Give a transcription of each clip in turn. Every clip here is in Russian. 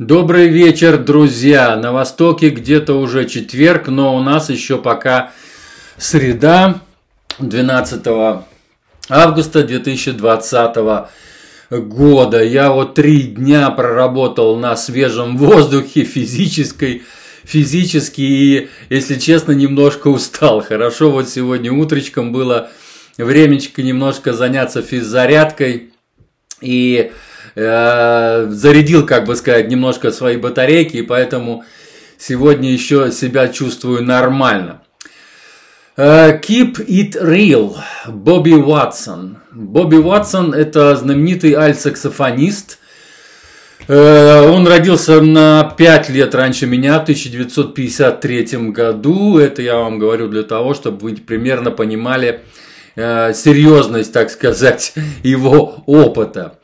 Добрый вечер, друзья! На Востоке где-то уже четверг, но у нас еще пока среда 12 августа 2020 года. Я вот три дня проработал на свежем воздухе физической физически и, если честно, немножко устал. Хорошо, вот сегодня утречком было времечко немножко заняться физзарядкой и э, зарядил, как бы сказать, немножко свои батарейки, и поэтому сегодня еще себя чувствую нормально. Uh, keep It Real, Бобби Уатсон. Бобби Уатсон – это знаменитый альт-саксофонист. Uh, он родился на 5 лет раньше меня, в 1953 году. Это я вам говорю для того, чтобы вы примерно понимали серьезность, так сказать, его опыта.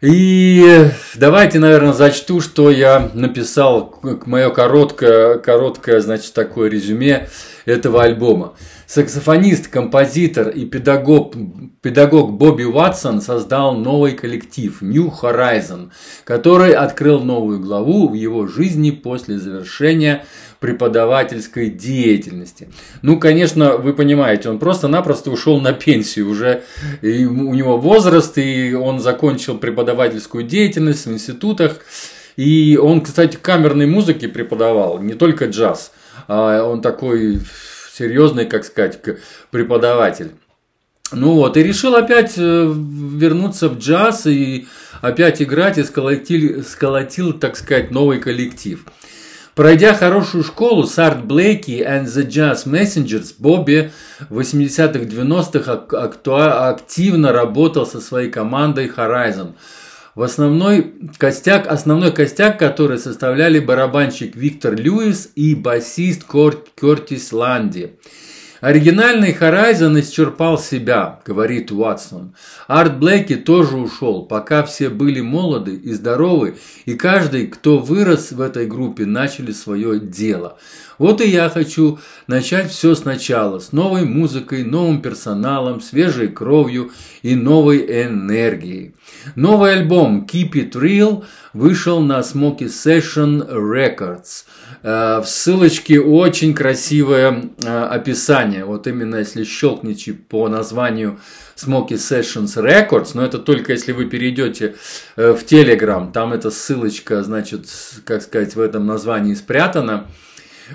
И давайте, наверное, зачту, что я написал, мое короткое, короткое, значит, такое резюме этого альбома. Саксофонист, композитор и педагог, педагог Бобби Уатсон создал новый коллектив New Horizon, который открыл новую главу в его жизни после завершения преподавательской деятельности. Ну, конечно, вы понимаете, он просто-напросто ушел на пенсию уже. И у него возраст, и он закончил преподавательскую деятельность в институтах. И он, кстати, камерной музыки преподавал, не только джаз. А он такой серьезный, как сказать, преподаватель. Ну вот, и решил опять э, вернуться в джаз и опять играть и сколотил, сколотил так сказать, новый коллектив. Пройдя хорошую школу с Арт Блейки and the Jazz Messengers, Бобби в 80-х, 90-х активно работал со своей командой Horizon – в основной костяк, основной костяк, который составляли барабанщик Виктор Льюис и басист Кортис Ланди. Оригинальный Horizon исчерпал себя, говорит Уатсон. Арт Блэки тоже ушел, пока все были молоды и здоровы, и каждый, кто вырос в этой группе, начали свое дело. Вот и я хочу начать все сначала, с новой музыкой, новым персоналом, свежей кровью и новой энергией. Новый альбом Keep It Real вышел на Smoky Session Records. Э, в ссылочке очень красивое э, описание. Вот именно если щелкните по названию Smoky Sessions Records, но это только если вы перейдете э, в Telegram, там эта ссылочка, значит, как сказать, в этом названии спрятана.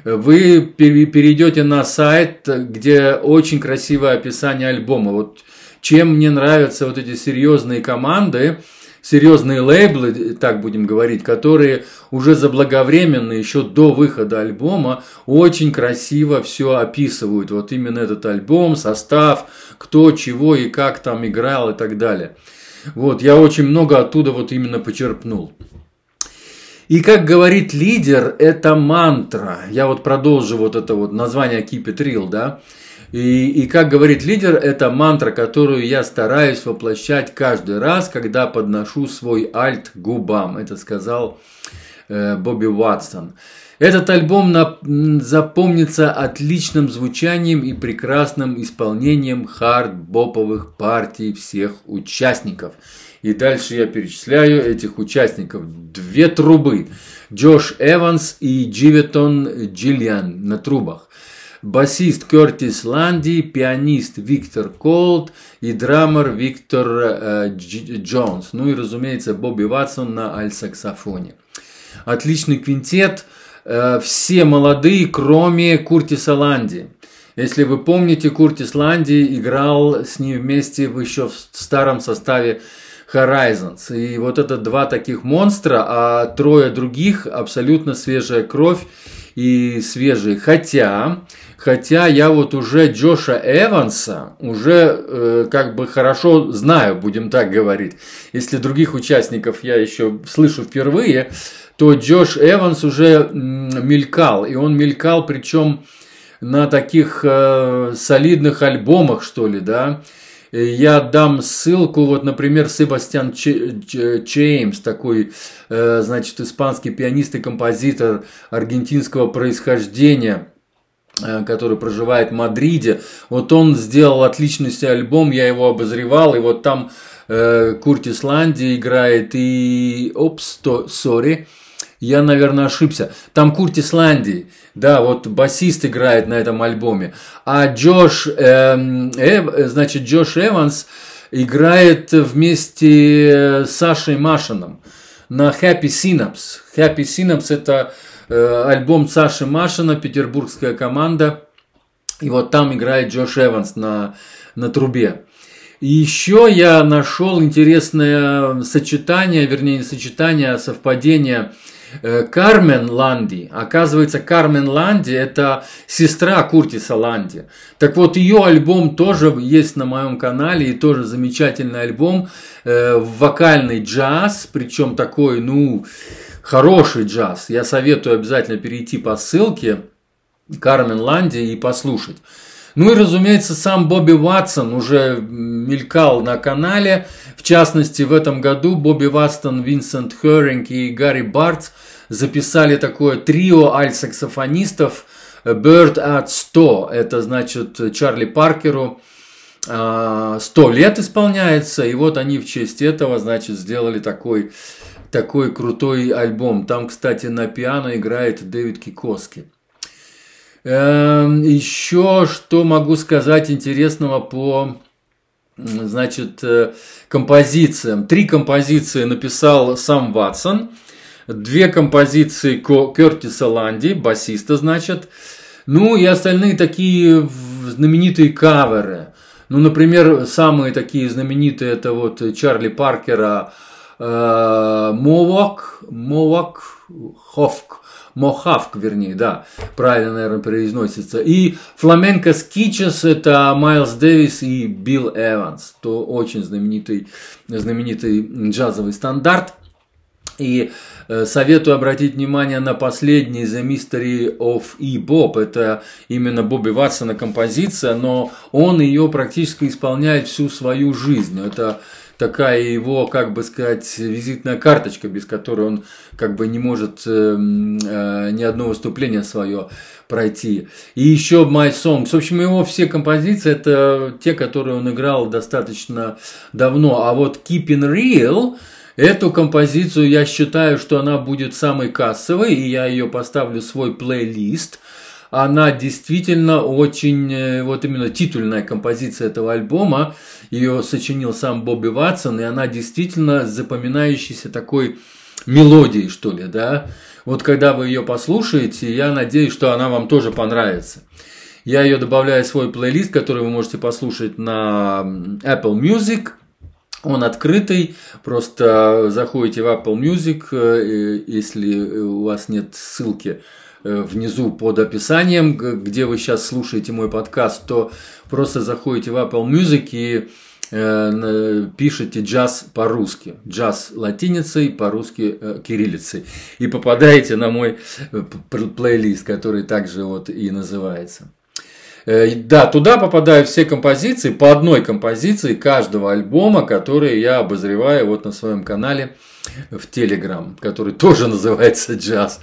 Вы перейдете на сайт, где очень красивое описание альбома. Вот чем мне нравятся вот эти серьезные команды, серьезные лейблы, так будем говорить, которые уже заблаговременно, еще до выхода альбома, очень красиво все описывают. Вот именно этот альбом, состав, кто, чего и как там играл и так далее. Вот, я очень много оттуда вот именно почерпнул. И как говорит лидер, это мантра. Я вот продолжу вот это вот название Keep It Real, да. И, и как говорит лидер, это мантра, которую я стараюсь воплощать каждый раз, когда подношу свой альт губам. Это сказал э, Бобби Уатсон. Этот альбом на, запомнится отличным звучанием и прекрасным исполнением хард-боповых партий всех участников. И дальше я перечисляю этих участников. Две трубы. Джош Эванс и Дживетон Джиллиан на трубах басист Кертис Ланди, пианист Виктор Колд и драмер Виктор э, Джонс. Ну и, разумеется, Бобби Ватсон на альт-саксофоне. Отличный квинтет. Э, все молодые, кроме Куртиса Ланди. Если вы помните, Куртис Ланди играл с ним вместе еще в старом составе Horizons. И вот это два таких монстра, а трое других абсолютно свежая кровь и свежие. Хотя, хотя я вот уже Джоша Эванса уже э, как бы хорошо знаю, будем так говорить. Если других участников я еще слышу впервые, то Джош Эванс уже мелькал. И он мелькал причем на таких э, солидных альбомах, что ли, да. Я дам ссылку, вот, например, Себастьян Чеймс, такой, э, значит, испанский пианист и композитор аргентинского происхождения, э, который проживает в Мадриде. Вот он сделал отличный альбом, я его обозревал, и вот там э, Куртис Ланди играет и... Опс, то, сори. Я, наверное, ошибся. Там Куртис Ланди, да, вот басист играет на этом альбоме. А Джош, э, э, значит, Джош Эванс играет вместе с Сашей Машином на Happy Synapse. Happy Synapse это э, альбом Саши Машина, петербургская команда. И вот там играет Джош Эванс на, на трубе. И еще я нашел интересное сочетание, вернее не сочетание, а совпадение э, Кармен Ланди. Оказывается, Кармен Ланди – это сестра Куртиса Ланди. Так вот, ее альбом тоже есть на моем канале, и тоже замечательный альбом, э, вокальный джаз, причем такой, ну, хороший джаз. Я советую обязательно перейти по ссылке Кармен Ланди и послушать. Ну и, разумеется, сам Бобби Ватсон уже мелькал на канале. В частности, в этом году Бобби Ватсон, Винсент Херинг и Гарри Бартс записали такое трио аль-саксофонистов Bird at 100. Это значит Чарли Паркеру 100 а, лет исполняется. И вот они в честь этого, значит, сделали такой, такой крутой альбом. Там, кстати, на пиано играет Дэвид Кикоски. Эм, Еще что могу сказать интересного по значит, э, композициям. Три композиции написал сам Ватсон. Две композиции Кертиса Ланди, басиста, значит. Ну и остальные такие знаменитые каверы. Ну, например, самые такие знаменитые это вот Чарли Паркера Мовак, Мовак, Ховк. Мохавк, вернее, да, правильно, наверное, произносится. И Фламенко Скичес – это Майлз Дэвис и Билл Эванс, то очень знаменитый, знаменитый джазовый стандарт. И э, советую обратить внимание на последний The Mystery of E. Bob. Это именно Бобби Ватсона композиция, но он ее практически исполняет всю свою жизнь. Это такая его, как бы сказать, визитная карточка, без которой он как бы не может э, э, ни одно выступление свое пройти. И еще My Songs. В общем, его все композиции это те, которые он играл достаточно давно. А вот Keeping Real Эту композицию я считаю, что она будет самой кассовой, и я ее поставлю в свой плейлист – она действительно очень, э, вот именно титульная композиция этого альбома, ее сочинил сам Бобби Ватсон, и она действительно запоминающейся такой мелодией, что ли, да. Вот когда вы ее послушаете, я надеюсь, что она вам тоже понравится. Я ее добавляю в свой плейлист, который вы можете послушать на Apple Music. Он открытый, просто заходите в Apple Music, э, если у вас нет ссылки внизу под описанием, где вы сейчас слушаете мой подкаст, то просто заходите в Apple Music и э, пишите джаз по-русски, джаз латиницей, по-русски э, кириллицей, и попадаете на мой плейлист, который также вот и называется. Да, туда попадают все композиции, по одной композиции каждого альбома, которые я обозреваю вот на своем канале в Телеграм, который тоже называется джаз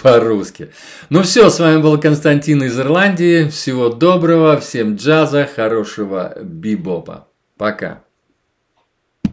по-русски. Ну все, с вами был Константин из Ирландии. Всего доброго, всем джаза, хорошего бибопа. Пока.